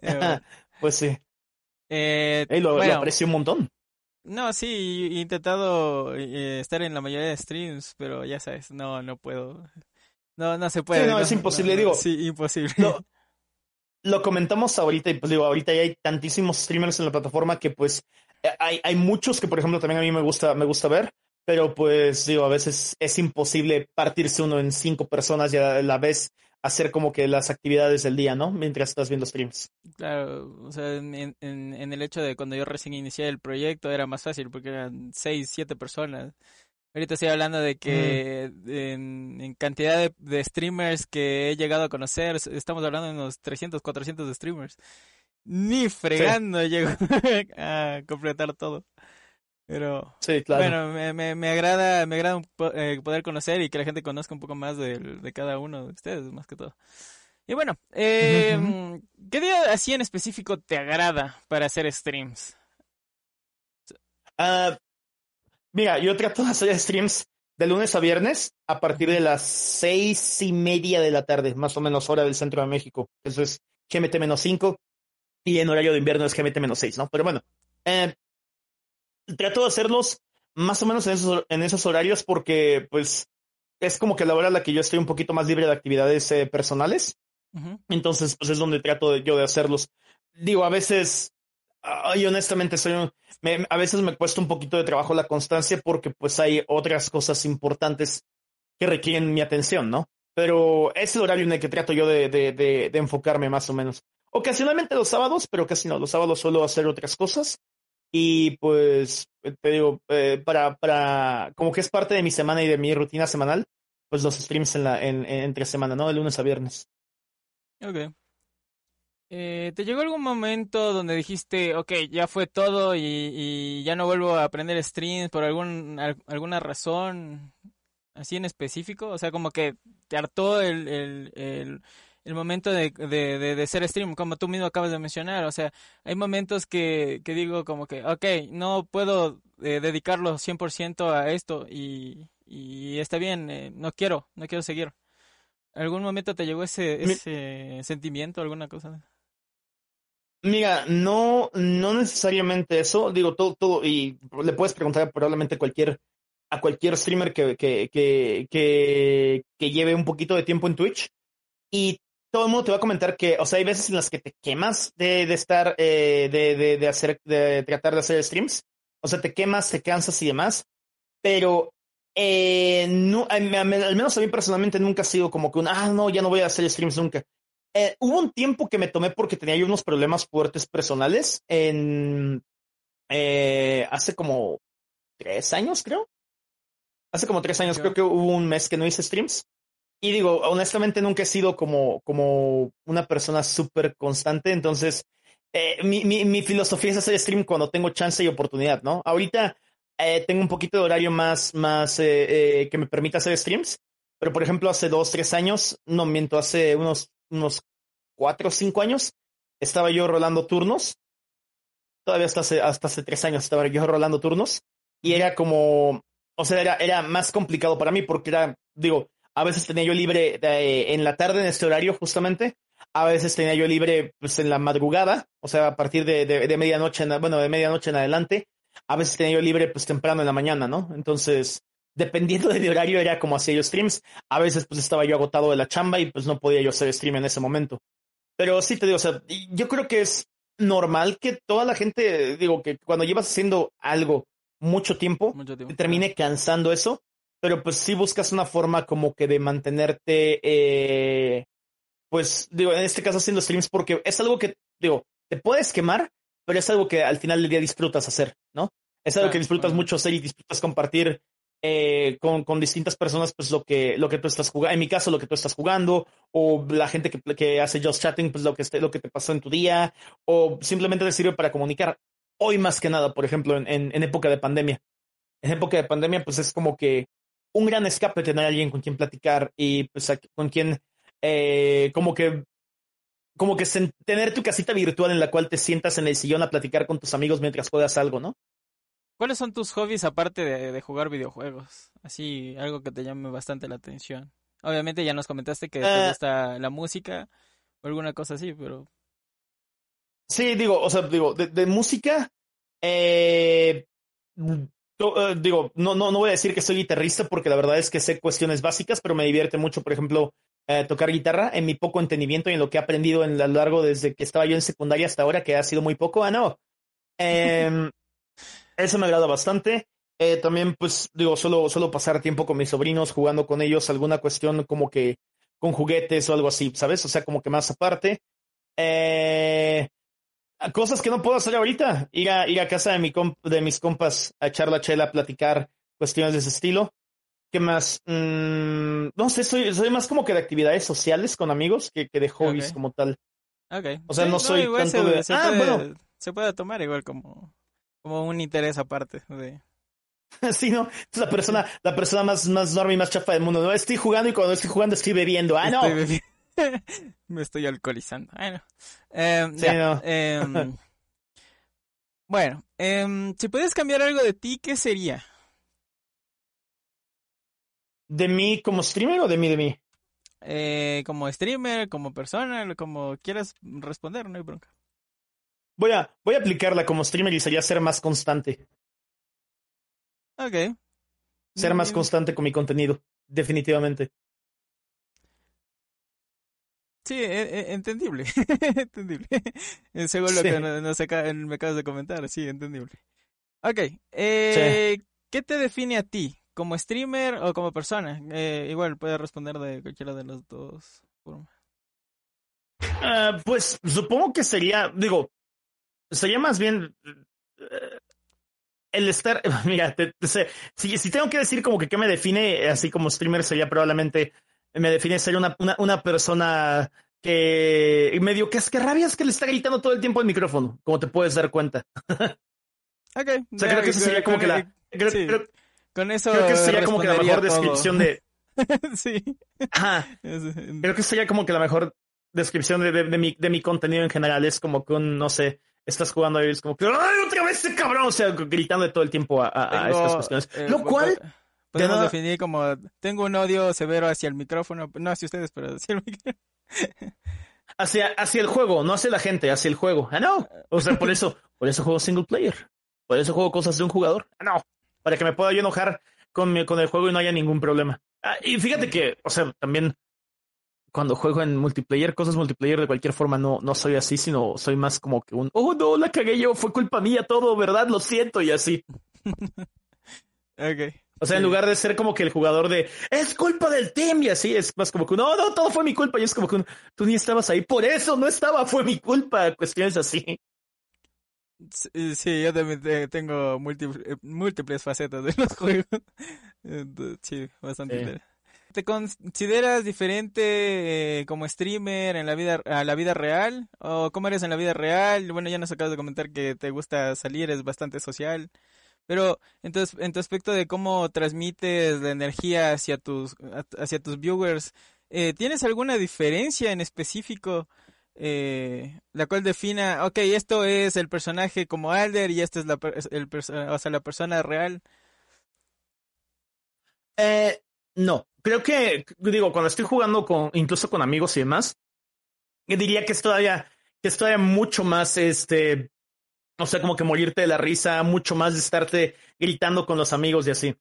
Eh, pues sí. Eh, lo, aprecio un montón. No, sí, he intentado eh, estar en la mayoría de streams, pero ya sabes, no, no puedo. No, no se puede. no, es imposible, digo. Sí, imposible. Lo, lo comentamos ahorita y pues digo, ahorita ya hay tantísimos streamers en la plataforma que pues hay, hay muchos que, por ejemplo, también a mí me gusta, me gusta ver, pero pues digo, a veces es imposible partirse uno en cinco personas y a la vez hacer como que las actividades del día, ¿no? Mientras estás viendo streams. Claro, o sea, en, en, en el hecho de cuando yo recién inicié el proyecto era más fácil porque eran seis, siete personas. Ahorita estoy hablando de que en, en, cantidad de, de, streamers que he llegado a conocer, estamos hablando de unos 300, 400 de streamers. Ni fregando llego a completar todo. Pero sí, claro. bueno, me, me, me, agrada, me agrada eh, poder conocer y que la gente conozca un poco más de, de, cada uno de ustedes, más que todo. Y bueno, eh, ¿qué día así en específico te agrada para hacer streams? Uh, mira, yo trato de hacer streams de lunes a viernes a partir de las seis y media de la tarde, más o menos hora del centro de México. Eso es GMT-5, Y en horario de invierno es GMT menos 6, ¿no? Pero bueno, eh, trato de hacerlos más o menos en esos, en esos horarios porque, pues, es como que la hora en la que yo estoy un poquito más libre de actividades eh, personales. Entonces, pues es donde trato de, yo de hacerlos. Digo, a veces, y honestamente, soy a veces me cuesta un poquito de trabajo la constancia porque pues hay otras cosas importantes que requieren mi atención, ¿no? Pero es el horario en el que trato yo de, de, de, de enfocarme más o menos. Ocasionalmente los sábados, pero casi no. Los sábados suelo hacer otras cosas. Y pues, te digo, eh, para, para, como que es parte de mi semana y de mi rutina semanal, pues los streams en la, en, entre semana, ¿no? De lunes a viernes. Ok. Eh, ¿Te llegó algún momento donde dijiste, ok, ya fue todo y, ya no vuelvo a aprender streams por algún, alguna razón así en específico? O sea, como que te hartó el, el, el momento de, de, de, ser stream, como tú mismo acabas de mencionar. O sea, hay momentos que, que digo como que, ok, no puedo eh, dedicarlo 100% a esto y, y está bien, eh, no quiero, no quiero seguir. ¿Algún momento te llegó ese, ese sentimiento, alguna cosa? Mira, no, no necesariamente eso. Digo, todo, todo, y le puedes preguntar probablemente cualquier, a cualquier streamer que, que, que, que, que lleve un poquito de tiempo en Twitch. Y todo el mundo te va a comentar que, o sea, hay veces en las que te quemas de, de estar, eh, de, de, de, hacer, de tratar de hacer streams. O sea, te quemas, te cansas y demás. Pero, eh, no, al menos a mí personalmente nunca ha sido como que un, ah, no, ya no voy a hacer streams nunca. Eh, hubo un tiempo que me tomé porque tenía yo unos problemas fuertes personales en, hace como tres años, creo. Hace como tres años, creo que hubo un mes que no hice streams. Y digo, honestamente nunca he sido como, como una persona súper constante, entonces eh, mi, mi, mi, filosofía es hacer stream cuando tengo chance y oportunidad, ¿no? Ahorita eh, tengo un poquito de horario más, más eh, eh, que me permita hacer streams, pero por ejemplo hace dos, tres años, no miento, hace unos, unos cuatro o cinco años, estaba yo rolando turnos, todavía hasta hace, hasta hace tres años estaba yo rolando turnos, y era como, o sea, era, era más complicado para mí porque era, digo, a veces tenía yo libre de, en la tarde en este horario justamente. A veces tenía yo libre pues en la madrugada, o sea, a partir de, de, medianoche, en, bueno, de medianoche en adelante. A veces tenía yo libre pues temprano en la mañana, ¿no? Entonces, dependiendo de mi horario era como hacía yo streams. A veces pues estaba yo agotado de la chamba y pues no podía yo hacer stream en ese momento. Pero sí te digo, o sea, yo creo que es normal que toda la gente, digo, que cuando llevas haciendo algo mucho tiempo, mucho tiempo. te termine cansando eso pero pues sí buscas una forma como que de mantenerte, eh, pues digo, en este caso haciendo streams porque es algo que, digo, te puedes quemar, pero es algo que al final del día disfrutas hacer, ¿no? Es algo que disfrutas mucho hacer y disfrutas compartir eh, con, con, distintas personas, pues lo que, lo que tú estás jugando, en mi caso lo que tú estás jugando, o la gente que, que hace just chatting, pues lo que, esté, lo que te pasó en tu día, o simplemente te sirve para comunicar. Hoy más que nada, por ejemplo, en, en, en época de pandemia. En época de pandemia, pues es como que un gran escape tener a alguien con quien platicar y pues con quien eh, como que como que tener tu casita virtual en la cual te sientas en el sillón a platicar con tus amigos mientras juegas algo, ¿no? ¿Cuáles son tus hobbies aparte de, jugar videojuegos? Así, algo que te llame bastante la atención. Obviamente ya nos comentaste que te ah. gusta la música o alguna cosa así, pero... Sí, digo, o sea, digo, de, de música, eh, eh, digo, no, no, no voy a decir que soy guitarrista porque la verdad es que sé cuestiones básicas, pero me divierte mucho, por ejemplo, eh, tocar guitarra en mi poco entendimiento y en lo que he aprendido en, a lo largo desde que estaba yo en secundaria hasta ahora, que ha sido muy poco. Ah, no. Em, eso me agrada bastante. Eh, también, pues, digo, solo, solo pasar tiempo con mis sobrinos, jugando con ellos, alguna cuestión como que con juguetes o algo así, ¿sabes? O sea, como que más aparte. Eh, cosas que no puedo hacer ahorita. Ir a, ir a casa de, mi de mis compas a echar la chela, a platicar cuestiones de ese estilo. ¿Qué más? Mm, no sé, soy, soy más como que de actividades sociales con amigos que, que de hobbies como tal. Okay. O sea, no soy tanto se, de... Se ah, puede, bueno. Se puede tomar igual como, como un interés aparte de... sí, ¿no? Es la persona, la persona más, más enorme y más chafa del mundo. No, estoy jugando y cuando estoy jugando estoy bebiendo. Ah, no. Me estoy alcoholizando. Bueno, em, em, bueno em, si puedes cambiar algo de ti, ¿qué sería? ¿De mí como streamer o de mí de mí? Eh, como streamer, como persona, como quieras responder, no hay bronca. Voy a, voy a aplicarla como streamer y sería ser más constante. Ok. Ser más constante con mi contenido. Definitivamente. Sí, e- e- entendible. entendible. Eh, Según lo Sí. que nos aca- me acabas de comentar, sí, entendible. Ok. Eh, ¿Qué te define a ti? ¿Como streamer o como persona? Eh, igual puedes responder de cualquiera de las dos formas. Ah, pues supongo que sería, digo, sería más bien eh, el estar, mira, te- te sé, si, si tengo que decir como que qué me define, así como streamer, sería probablemente, me define ser una, una, una persona que medio que es que rabias que le está gritando todo el tiempo al micrófono, como te puedes dar cuenta. Ok. O sea, creo que eso sería como que la, creo, sí. creo- Con eso creo que sería como que la mejor todo. descripción de, sí. ajá, Creo que sería como que la mejor descripción de, de, de mi, de mi contenido en general. Es como que un, no sé, estás jugando y es como que, ¡ay, otra vez ese cabrón! O sea, gritando de todo el tiempo a, a- a Tengo, estas cuestiones. eh, Lo cual, podemos nada- definir como tengo un odio severo hacia el micrófono, no hacia ustedes, pero hacia el micrófono. hacia, hacia el juego, no hacia la gente, hacia el juego. Ah, no. O sea, por eso, por eso juego single player. Por eso juego cosas de un jugador. Ah, no. Para que me pueda yo enojar con, mi- con el juego y no haya ningún problema. Ah, y fíjate que, o sea, también cuando juego en multiplayer, cosas multiplayer de cualquier forma, no, no soy así, sino soy más como que un, oh no, la cagué yo, fue culpa mía todo, ¿verdad? Lo siento, y así. Ok. O sea, en lugar de ser como que el jugador de, es culpa del team, y así, es más como que, no, no, todo fue mi culpa, y es como que, tú ni estabas ahí, por eso no estaba, fue mi culpa, cuestiones así. Sí, sí, yo también te- tengo múltiples, eh, múltiples facetas de los juegos. Sí, bastante. Sí. ¿Te consideras diferente eh, como streamer en la vida a la vida real? ¿O cómo eres en la vida real? Bueno, ya nos acabas de comentar que te gusta salir, es bastante social. Pero entonces, en tu aspecto de cómo transmites la energía hacia tus, hacia tus viewers, eh, ¿tienes alguna diferencia en específico eh, la cual defina, ok, esto es el personaje como Alder y esta es la, el, o sea, la persona real? Eh, no, creo que, digo, cuando estoy jugando con, incluso con amigos y demás, diría que es todavía, que es todavía mucho más, este, o sea, como que morirte de la risa, mucho más de estarte gritando con los amigos y así.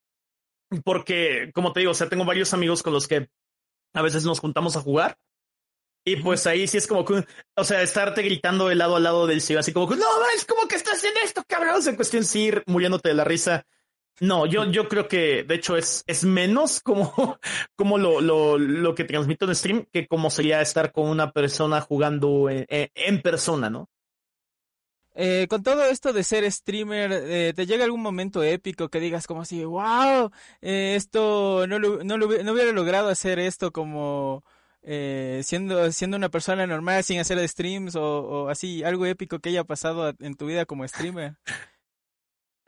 Porque, como te digo, o sea, tengo varios amigos con los que a veces nos juntamos a jugar. Y pues ahí sí es como que, o sea, estarte gritando de lado a lado del cielo, así como que, no, es como que estás haciendo esto, cabrón. O sea, en cuestión sí ir muriéndote de la risa. No, yo, yo creo que de hecho es, es menos como, como lo, lo, lo que transmito en stream que como sería estar con una persona jugando en, en- en persona, ¿no? Eh, con todo esto de ser streamer, eh, ¿te llega algún momento épico que digas como así, wow, eh, esto no, lo- no, lo no hubiera logrado hacer esto como siendo, siendo una persona normal sin hacer streams o, o así, algo épico que haya pasado en tu vida como streamer?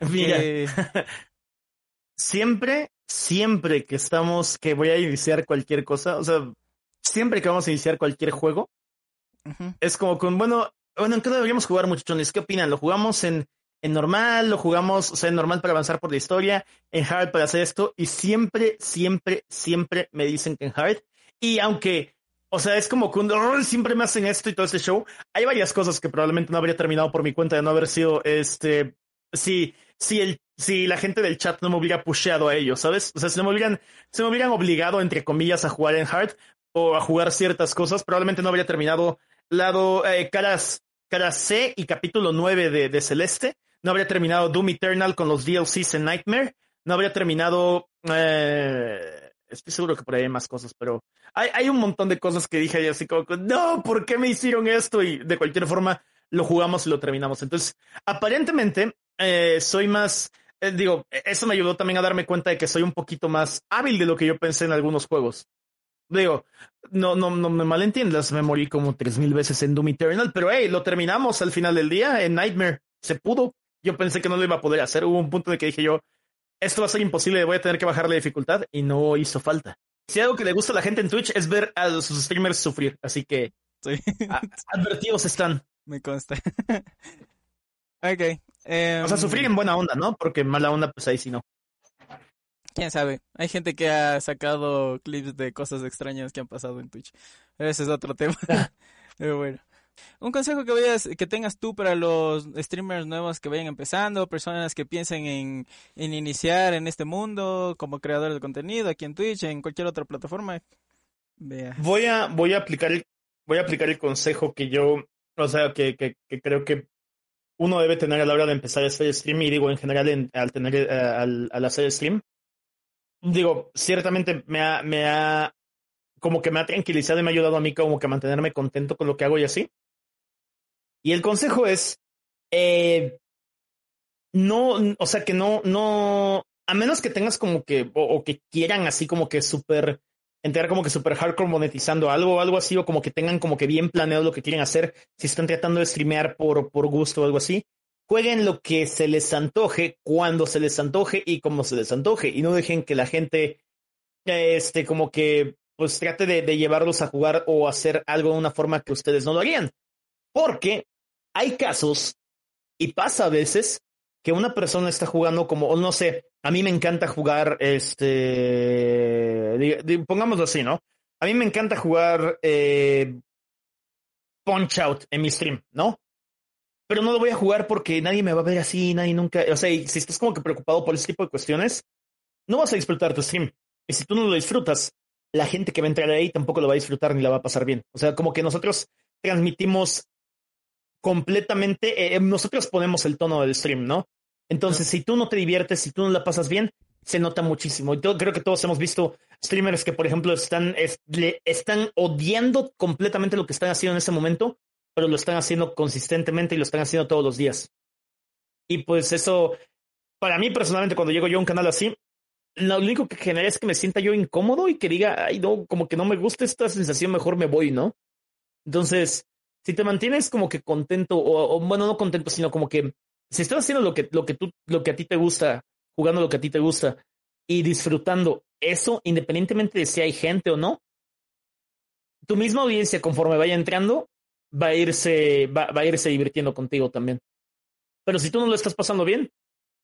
Mira, siempre, siempre que estamos, que voy a iniciar cualquier cosa, o sea, siempre que vamos a iniciar cualquier juego, es como con, bueno, bueno, ¿en qué deberíamos jugar, muchachones? ¿Qué opinan? ¿Lo jugamos en, en normal? ¿Lo jugamos, o sea, en normal para avanzar por la historia? ¿En hard para hacer esto? Y siempre, siempre, siempre me dicen que en hard. Y aunque, o sea, es como que "Oh, siempre me hacen esto y todo este show, hay varias cosas que probablemente no habría terminado por mi cuenta de no haber sido, este, si, si el, si la gente del chat no me hubiera pusheado a ellos, ¿sabes? O sea, si no me hubieran, si me hubieran obligado, entre comillas, a jugar en hard o a jugar ciertas cosas, probablemente no habría terminado lado eh, caras, cara C y capítulo 9 de, de Celeste. No habría terminado Doom Eternal con los DLCs en Nightmare. No habría terminado. eh, estoy seguro que por ahí hay más cosas, pero hay, hay un montón de cosas que dije ahí así como, no, ¿por qué me hicieron esto? Y de cualquier forma lo jugamos y lo terminamos. Entonces, aparentemente, eh, soy más. eh, digo, eso me ayudó también a darme cuenta de que soy un poquito más hábil de lo que yo pensé en algunos juegos. Digo, no, no, no me malentiendas, me morí como tres mil veces en Doom Eternal, pero hey, lo terminamos al final del día en Nightmare. Se pudo. Yo pensé que no lo iba a poder hacer. Hubo un punto en el que dije yo, esto va a ser imposible, voy a tener que bajar la dificultad y no hizo falta. Si algo que le gusta a la gente en Twitch es ver a sus streamers sufrir, así que Sí, a- advertidos están. me consta. Ok. em, O sea, sufrir en buena onda, ¿no? Porque mala onda, pues ahí sí no. Quién sabe. Hay gente que ha sacado clips de cosas extrañas que han pasado en Twitch. Ese es otro tema. Pero bueno. Un consejo que vayas, que tengas tú para los streamers nuevos que vayan empezando, personas que piensen en, en iniciar en este mundo como creadores de contenido, aquí en Twitch, en cualquier otra plataforma. Vea. Voy a, voy a aplicar el, voy a aplicar el consejo que yo, o sea, que, que, que creo que uno debe tener a la hora de empezar a hacer stream, y digo en general en, al tener eh, al, al hacer stream. Digo, ciertamente me ha, me ha como que me ha tranquilizado y me ha ayudado a mí como que a mantenerme contento con lo que hago y así. Y el consejo es, eh, no, o sea, que no, no, a menos que tengas como que, o, que quieran así como que súper, entrar como que súper hardcore monetizando algo o algo así, o como que tengan como que bien planeado lo que quieren hacer, si están tratando de streamear por, por gusto o algo así, jueguen lo que se les antoje, cuando se les antoje y como se les antoje, y no dejen que la gente, este, como que, pues trate de, llevarlos a jugar o hacer algo de una forma que ustedes no lo harían. Porque hay casos, y pasa a veces, que una persona está jugando como, no sé, a mí me encanta jugar, este, pongámoslo así, ¿no? A mí me encanta jugar eh, Punch Out en mi stream, ¿no? Pero no lo voy a jugar porque nadie me va a ver así, nadie nunca, o sea, y si estás como que preocupado por ese tipo de cuestiones, no vas a disfrutar tu stream. Y si tú no lo disfrutas, la gente que va a entrar ahí tampoco lo va a disfrutar ni la va a pasar bien. O sea, como que nosotros transmitimos completamente, eh, nosotros ponemos el tono del stream, ¿no? Entonces, si tú no te diviertes, si tú no la pasas bien, se nota muchísimo. Y creo que todos hemos visto streamers que, por ejemplo, están, es- le- están odiando completamente lo que están haciendo en ese momento, pero lo están haciendo consistentemente y lo están haciendo todos los días. Y pues eso, para mí personalmente, cuando llego yo a un canal así, lo único que genera es que me sienta yo incómodo y que diga, ay, no, como que no me gusta esta sensación, mejor me voy, ¿no? Entonces, si te mantienes como que contento, o, bueno, no contento, sino como que si estás haciendo lo que, lo que tú, lo que a ti te gusta, jugando lo que a ti te gusta y disfrutando eso, independientemente de si hay gente o no, tu misma audiencia, conforme vaya entrando, va a irse, va, va a irse divirtiendo contigo también. Pero si tú no lo estás pasando bien,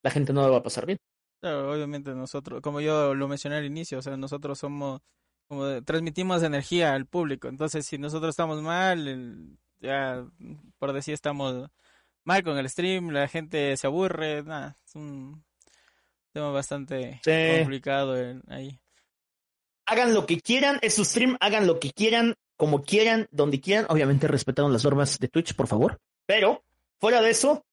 la gente no lo va a pasar bien. Claro, obviamente nosotros, como yo lo mencioné al inicio, o sea, nosotros somos, como transmitimos energía al público, entonces si nosotros estamos mal, ya por decir estamos mal con el stream, la gente se aburre, nada, es un tema bastante Sí. complicado ahí. hagan lo que quieran, es su stream, hagan lo que quieran, como quieran, donde quieran, obviamente respetando las normas de Twitch, por favor. Pero, fuera de eso,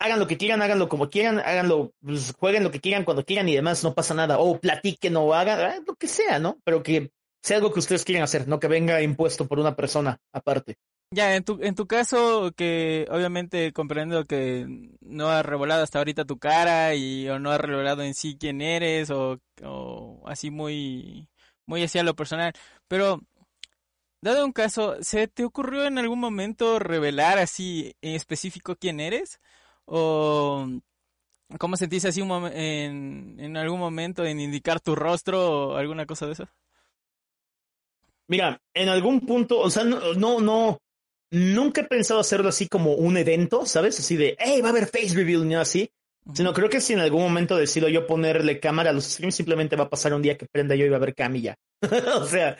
hagan lo que quieran, háganlo como quieran, háganlo, pues, jueguen lo que quieran cuando quieran y demás, no pasa nada. O platiquen o hagan ah, lo que sea, ¿no? Pero que sea algo que ustedes quieran hacer, no que venga impuesto por una persona aparte. Ya, en tu, en tu caso, que obviamente comprendo que no has revelado hasta ahorita tu cara y o no has revelado en sí quién eres o, o así muy, muy hacia lo personal, pero dado un caso, ¿se te ocurrió en algún momento revelar así en específico quién eres? ¿O cómo sentiste así un en, en algún momento en indicar tu rostro o alguna cosa de eso? Mira, en algún punto, o sea, no, no, no, nunca he pensado hacerlo así como un evento, ¿sabes? Así de, hey, va a haber face reveal, ni así. Sino creo que si en algún momento decido yo ponerle cámara a los streams, simplemente va a pasar un día que prenda yo y va a haber camilla. o sea,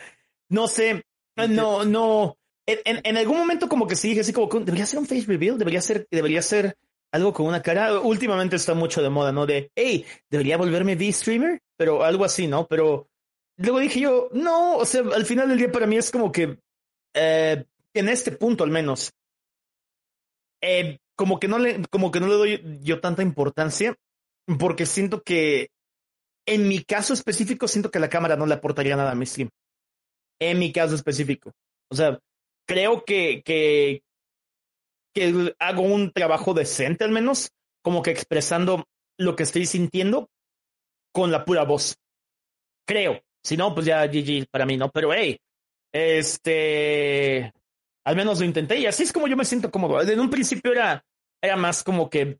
no sé, no, no. En, en, en algún momento como que sí dije así como, que debería ser un face reveal, debería ser, debería ser algo con una cara. Últimamente está mucho de moda, ¿no? De, hey, debería volverme V-streamer, pero algo así, ¿no? Pero luego dije yo, no, o sea, al final del día para mí es como que, eh, en este punto al menos, eh, como que no le, como que no le doy yo tanta importancia, porque siento que en mi caso específico siento que la cámara no le aportaría nada a mi stream. En mi caso específico. O sea, creo que, que, que hago un trabajo decente al menos, como que expresando lo que estoy sintiendo con la pura voz. Creo. Si no, pues ya GG para mí, ¿no? Pero hey, este, al menos lo intenté y así es como yo me siento cómodo. En un principio era, era más como que,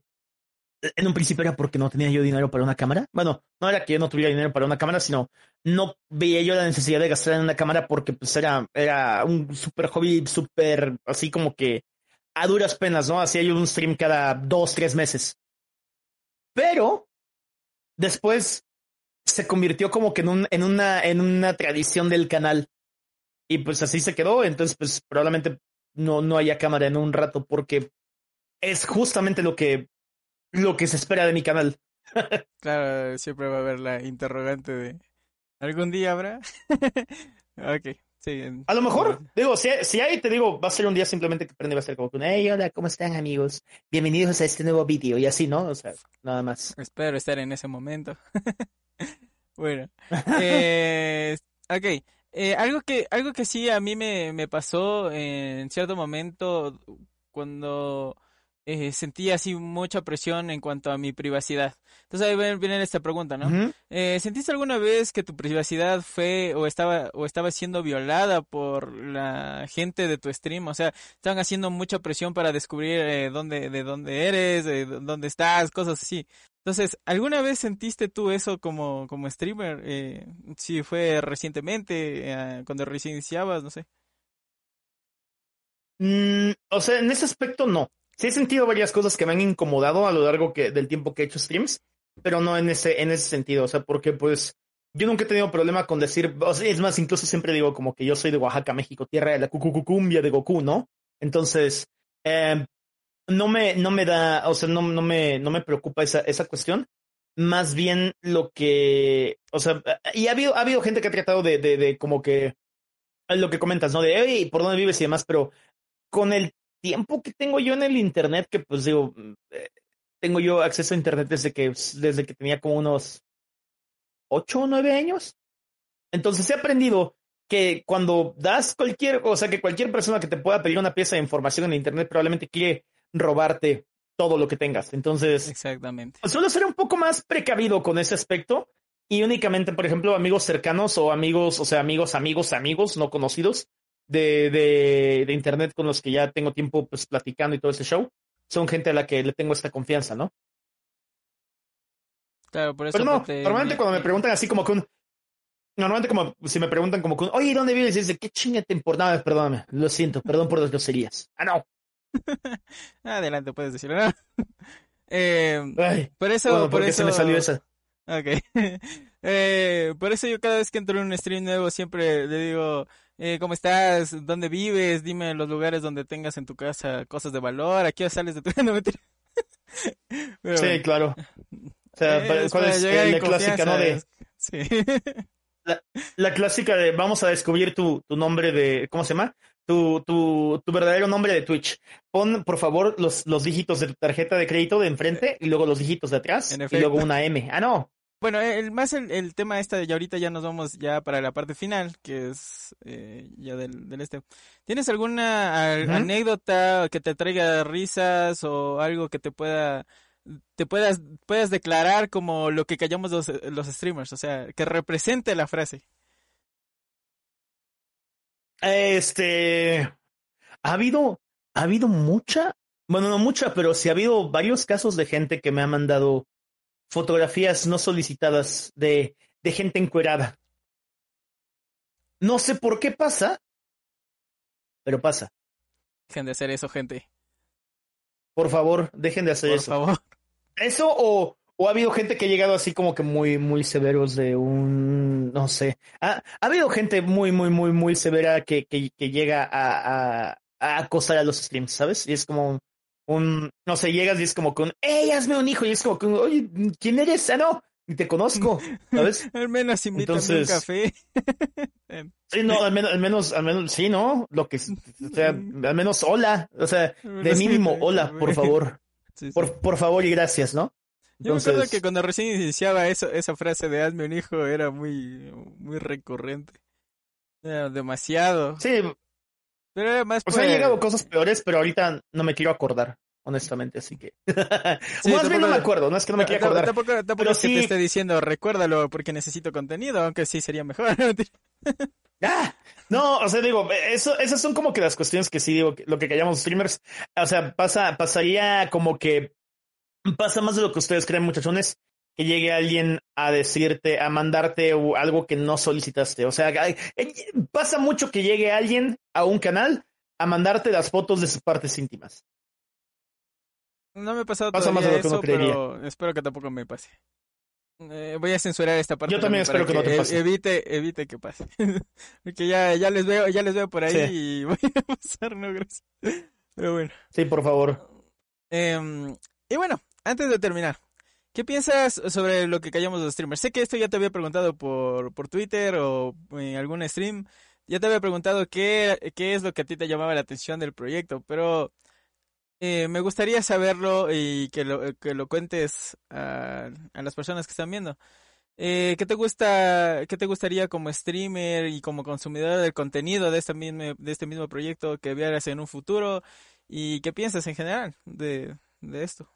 en un principio era porque no tenía yo dinero para una cámara. Bueno, no era que yo no tuviera dinero para una cámara, sino no veía yo la necesidad de gastar en una cámara porque pues era, era un super hobby, súper, así como que a duras penas, ¿no? Hacía yo un stream cada dos, tres meses. Pero después se convirtió como que en, un, en, una, en una tradición del canal. Y pues así se quedó. Entonces, pues probablemente no, no haya cámara en un rato porque es justamente lo que, lo que se espera de mi canal. claro, siempre va a haber la interrogante de ¿algún día habrá? ok. Sí, a lo mejor, digo, si, si hay, te digo, va a ser un día simplemente que prende, va a ser como, hey, hola, ¿cómo están amigos? Bienvenidos a este nuevo vídeo y así, ¿no? O sea, nada más. Espero estar en ese momento. bueno, eh, ok. Eh, algo que algo que sí a mí me, me pasó en cierto momento cuando eh, sentí así mucha presión en cuanto a mi privacidad. Entonces ahí viene esta pregunta, ¿no? eh, ¿Sentiste alguna vez que tu privacidad fue o estaba o estaba siendo violada por la gente de tu stream? O sea, estaban haciendo mucha presión para descubrir eh, dónde de dónde eres, de dónde estás, cosas así. Entonces, ¿alguna vez sentiste tú eso como como streamer? Eh, si fue recientemente, eh, cuando recién iniciabas, no sé. Mm, o sea, en ese aspecto no sí he sentido varias cosas que me han incomodado a lo largo del tiempo que he hecho streams, pero no en ese, en ese sentido, o sea, porque pues yo nunca he tenido problema con decir, o sea, es más, incluso siempre digo como que yo soy de Oaxaca, México, tierra de la cucucucumbia de Goku, ¿no? Entonces, eh, no me, no me da, o sea, no, no me, no me preocupa esa, esa cuestión. Más bien lo que, o sea, y ha habido, ha habido gente que ha tratado de, de, como que, lo que comentas, ¿no? De, ¿por dónde vives y demás? Pero con el tiempo que tengo yo en el internet, que pues digo, mm, eh, tengo yo acceso a internet desde que, desde que tenía como unos ocho o nueve años. Entonces he aprendido que cuando das cualquier, o sea, que cualquier persona que te pueda pedir una pieza de información en internet probablemente quiere robarte todo lo que tengas. Entonces, exactamente. Suelo ser un poco más precavido con ese aspecto y únicamente, por ejemplo, amigos cercanos o amigos, o sea, amigos, amigos, amigos no conocidos, de, de, de, internet con los que ya tengo tiempo pues platicando y todo ese show, son gente a la que le tengo esta confianza, ¿no? Claro, por eso. Pero no, normalmente cuando me preguntan así como que un, Normalmente como si me preguntan como que, oye, ¿dónde vives? Y dice, ¿qué chinga te importaba? Perdóname, lo siento, perdón por las groserías. Ah, no. Adelante, puedes decirlo, ¿no? eh, Ay, por eso, por eso... se me salió esa. Ok. eh, por eso yo cada vez que entro en un stream nuevo siempre le digo, eh, ¿cómo estás? ¿Dónde vives? Dime los lugares donde tengas en tu casa cosas de valor. Aquí sales de tu... no, sí, claro. O sea, eh, ¿cuál es la clásica, no? De... Sí. La, la, clásica de vamos a descubrir tu, tu nombre de, ¿cómo se llama? Tu, tu, tu verdadero nombre de Twitch. Pon, por favor, los, los dígitos de tu tarjeta de crédito de enfrente y luego los dígitos de atrás y luego una M. Ah, no. Bueno, el, más el, el tema esta de ya ahorita ya nos vamos ya para la parte final, que es eh, ya del, del este. ¿Tienes alguna anécdota que te traiga risas o algo que te pueda te puedas puedas declarar como lo que callamos los, los streamers, o sea, que represente la frase? Este ha habido ha habido mucha, bueno, no mucha, pero sí ha habido varios casos de gente que me ha mandado fotografías no solicitadas de, de gente encuerada. No sé por qué pasa, pero pasa. Dejen de hacer eso, gente. Por favor, dejen de hacer eso. Por favor. Eso o, o ha habido gente que ha llegado así como que muy, muy severos de un, no sé. Ha, ha habido gente muy, muy, muy, muy severa que, que, que llega a, a, a acosar a los streams, ¿sabes? Y es como, un, no sé, llegas y es como con, ¡Ey, hazme un hijo! Y es como con, oye, ¿quién eres? Ah, no, ni te conozco, ¿sabes? al menos invítame Entonces, un café. sí, no, al menos, al menos, al menos, sí, ¿no? Lo que, o sea, al menos hola, o sea, de mínimo, hola, por favor. Sí, sí. Por, por favor y gracias, ¿no? Entonces... Yo me acuerdo que cuando recién iniciaba eso, esa frase de hazme un hijo era muy, muy recurrente. Era demasiado. Sí, pero además. O sea, han llegado cosas peores, pero ahorita no me quiero acordar, honestamente, así que. sí, Más bien no me acuerdo, no es que no me quiera acordar. Tampoco, tampoco pero es sí... que te esté diciendo, recuérdalo porque necesito contenido, aunque sí sería mejor. ah, no, o sea, digo, eso, esas son como que las cuestiones que sí digo, lo que callamos streamers. O sea, pasa, pasaría como que pasa más de lo que ustedes creen, muchachones que llegue alguien a decirte, a mandarte algo que no solicitaste. O sea, pasa mucho que llegue alguien a un canal a mandarte las fotos de sus partes íntimas. No me ha pasado pasa más de lo que eso, pero espero que tampoco me pase. Eh, voy a censurar esta parte. Yo también espero que, no te pase. Evite, evite que pase. Porque ya, ya les veo, ya les veo por ahí y voy a pasar, no gracias. Pero bueno. Sí, por favor. Em, y bueno, antes de terminar, ¿qué piensas sobre lo que callamos los streamers? Sé que esto ya te había preguntado por, por Twitter o en algún stream. Ya te había preguntado qué, qué es lo que a ti te llamaba la atención del proyecto, pero eh, me gustaría saberlo y que lo, que lo cuentes a, a las personas que están viendo. Eh, ¿qué te gusta, qué te gustaría como streamer y como consumidor del contenido de este mismo, de este mismo proyecto que vieras en un futuro? ¿Y qué piensas en general de, de esto?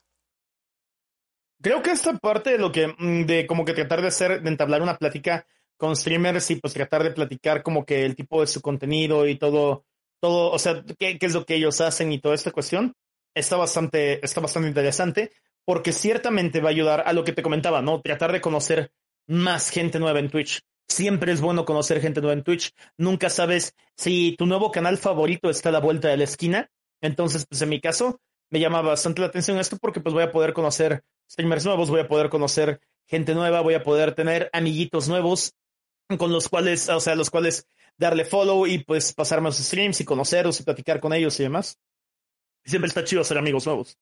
Creo que esta parte de lo que, mm, de como que tratar de hacer, de entablar una plática con streamers y pues tratar de platicar como que el tipo de su contenido y todo, todo, o sea, qué, qué es lo que ellos hacen y toda esta cuestión, está bastante, está bastante interesante porque ciertamente va a ayudar a lo que te comentaba, ¿no? Tratar de conocer más gente nueva en Twitch. Siempre es bueno conocer gente nueva en Twitch. Nunca sabes si tu nuevo canal favorito está a la vuelta de la esquina. Entonces, pues en mi caso, me llama bastante la atención esto porque pues voy a poder conocer streamers nuevos, voy a poder conocer gente nueva, voy a poder tener amiguitos nuevos con los cuales, o sea, los cuales darle follow y pues pasarme los streams y conocerlos y platicar con ellos y demás. Siempre está chido hacer amigos nuevos.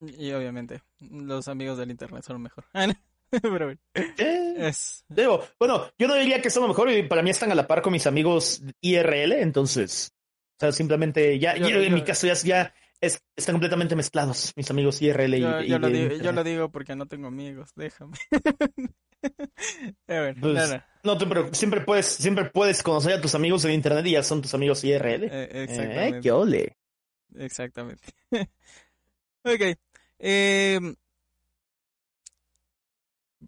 Y obviamente, los amigos del internet son lo mejor. Pero bueno. Es... Digo, bueno, yo no diría que son lo mejor, y para mí están a la par con mis amigos IRL, entonces, o sea, simplemente ya, en mi caso ya, ya es, están completamente mezclados mis amigos IRL y, yo, lo digo, yo, lo digo, porque no tengo amigos, déjame. ver, pues, no, pero siempre puedes, siempre puedes conocer a tus amigos en internet y ya son tus amigos IRL. Eh, exactamente. Eh, qué ole. Exactamente. ok. Eh,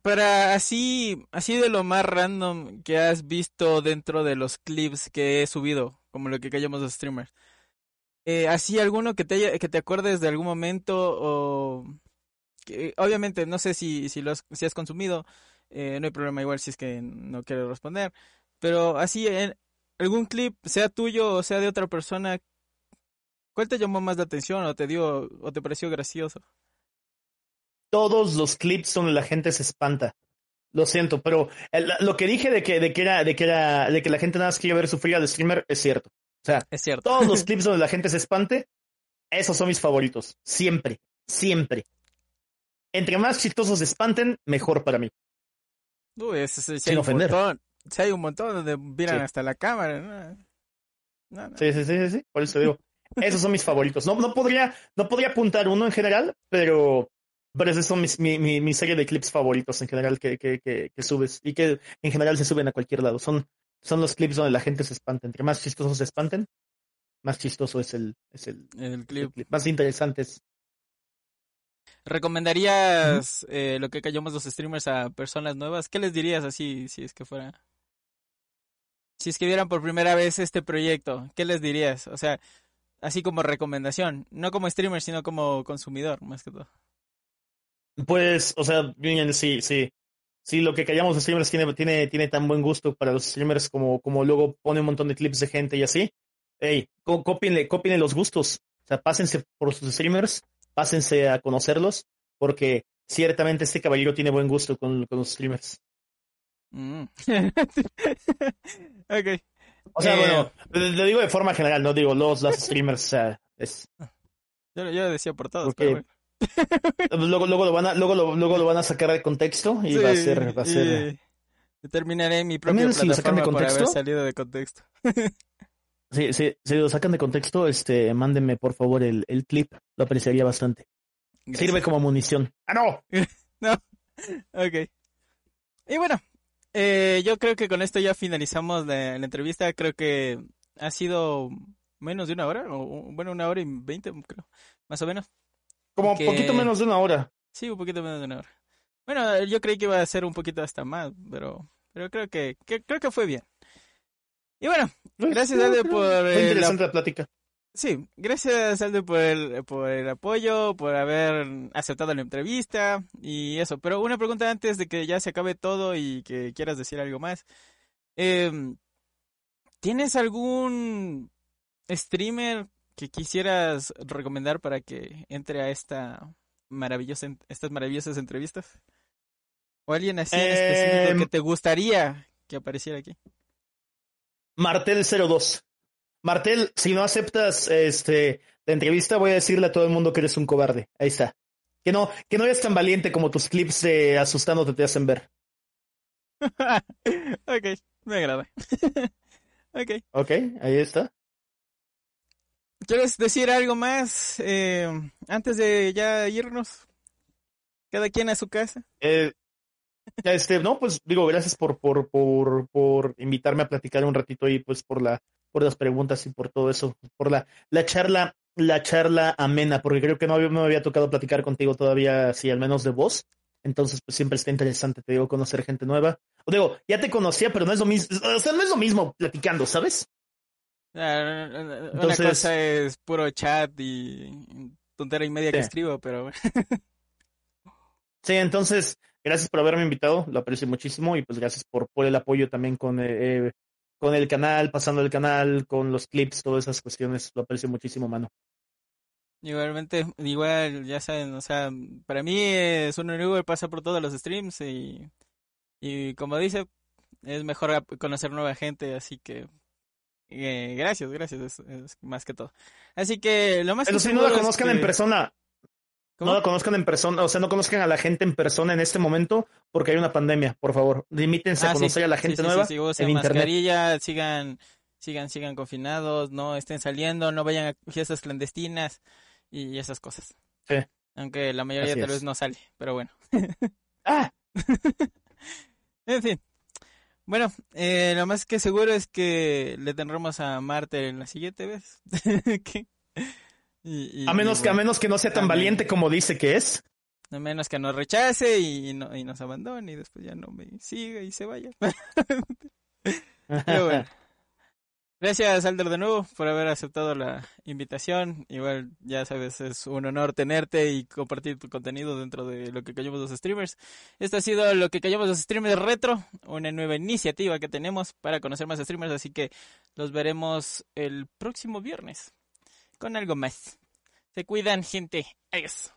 para así, así de lo más random que has visto dentro de los clips que he subido, como lo que callamos los streamers. Eh, así alguno que te que te acuerdes de algún momento o que, obviamente no sé si si lo si has consumido, eh, no hay problema igual si es que no quieres responder, pero así en algún clip sea tuyo o sea de otra persona, ¿cuál te llamó más la atención o te dio o te pareció gracioso? todos los clips donde la gente se espanta. Lo siento, pero lo que dije de que, de que era, de que era, de que la gente nada más quería ver sufrir al streamer es cierto. O sea, es cierto. todos los clips donde la gente se espante, esos son mis favoritos. Siempre, siempre. Entre más chistosos se espanten, mejor para mí. Uy, ese, Sin ofender. Si hay un montón donde miran hasta la cámara. Sí, sí, sí, sí, por eso digo. Esos son mis favoritos. No, no podría, no podría apuntar uno en general, pero pero esos son mis, mi, mi, serie de clips favoritos en general que, que, que, subes y que en general se suben a cualquier lado. Son, son los clips donde la gente se espanta. Entre más chistosos se espanten, más chistoso es el, es el, el, clip. Más interesantes. ¿Recomendarías eh, lo que callamos los streamers a personas nuevas? ¿Qué les dirías así si es que fuera? Si es que vieran por primera vez este proyecto, ¿qué les dirías? O sea, así como recomendación, no como streamer, sino como consumidor, más que todo. Pues, o sea, bien, sí, sí. Sí, lo que callamos de streamers tiene, tiene, tiene tan buen gusto para los streamers como, como luego pone un montón de clips de gente y así. Ey, cópienle, cópienle los gustos. O sea, pásense por sus streamers, pásense a conocerlos, porque ciertamente este caballero tiene buen gusto con, con los streamers. Mm. ok. O sea, bueno, eh, lo digo de forma general, no digo los, los streamers, o sea, es... Yo, yo decía por todos, pero luego, luego, lo van a, luego, lo, luego lo van a sacar de contexto y va a ser, va a ser. Determinaré mi propia plataforma si de contexto? por haber salido de contexto. sí, sí, si lo sacan de contexto, este, mándenme por favor el, el clip, lo apreciaría bastante. Sirve como munición. ¡Ah, no! no. Ok. Y bueno, eh, yo creo que con esto ya finalizamos la, la, entrevista. Creo que ha sido menos de una hora, o bueno, una hora y veinte, creo, más o menos. Como un poquito menos de una hora. Sí, un poquito menos de una hora. Bueno, yo creí que iba a ser un poquito hasta más, pero, pero creo que, creo que fue bien. Y bueno, pues, gracias Alde por fue interesante la... plática. Sí, gracias Alde por el, por el apoyo, por haber aceptado la entrevista y eso. Pero una pregunta antes de que ya se acabe todo y que quieras decir algo más. Eh, ¿Tienes algún streamer que quisieras recomendar para que entre a esta maravillosa, estas maravillosas entrevistas? ¿O alguien así en específico que Em, te gustaría que apareciera aquí? Martel02. Martel, si no aceptas este la entrevista, voy a decirle a todo el mundo que eres un cobarde. Ahí está. Que no, que no eres tan valiente como tus clips de asustándote te hacen ver. ok, me agrada. ok. Ok, ahí está. ¿Quieres decir algo más eh, antes de ya irnos? Cada quien a su casa. Eh, este, no, pues digo, gracias por, por, por, por invitarme a platicar un ratito ahí, pues por la, por las preguntas y por todo eso, por la, la charla, la charla amena, porque creo que no, había- me había tocado platicar contigo todavía, así al menos de voz. Entonces, pues siempre está interesante, te digo, conocer gente nueva. O digo, ya te conocía, pero no es lo mismo, o sea, no es lo mismo platicando, ¿sabes? Ah, Una Entonces- cosa es puro chat y tontera y media que escribo, pero. Sí, entonces, gracias por haberme invitado, lo aprecio muchísimo y pues gracias por, por el apoyo también con, eh, eh, con el canal, pasando el canal, con los clips, todas esas cuestiones, lo aprecio muchísimo, mano. Igualmente, igual, ya saben, o sea, para mí es un Uber pasa por todos los streams y, y como dice, es mejor conocer nueva gente, así que eh, gracias, gracias, es, es más que todo. Así que lo más que sí, no la es conozcan en persona, ¿Cómo? no la conozcan en persona, o sea, no conozcan a la gente en persona en este momento porque hay una pandemia, por favor, limítense a Ah, sí, conocer a la sí, gente sí, sí, nueva sí, usen en internet. mascarilla, sigan, sigan, sigan confinados, no estén saliendo, no vayan a fiestas clandestinas y esas cosas. Sí. Aunque la mayoría Así tal es. vez no sale, pero bueno. Ah, En fin. Bueno, eh, lo más que seguro es que le tendremos a Marte en la siguiente vez. ¿Qué? Y- y- a menos y que a menos que no sea tan valiente como dice que es. a menos que nos rechace y, no, y nos abandone y después ya no me siga y se vaya. Pero bueno. Gracias, Alder, de nuevo por haber aceptado la invitación. Igual, ya sabes, es un honor tenerte y compartir tu contenido dentro de lo que callamos los streamers. Esto ha sido lo que callamos los streamers retro, una nueva iniciativa que tenemos para conocer más streamers, así que los veremos el próximo viernes con algo más. Se cuidan, gente. Adiós.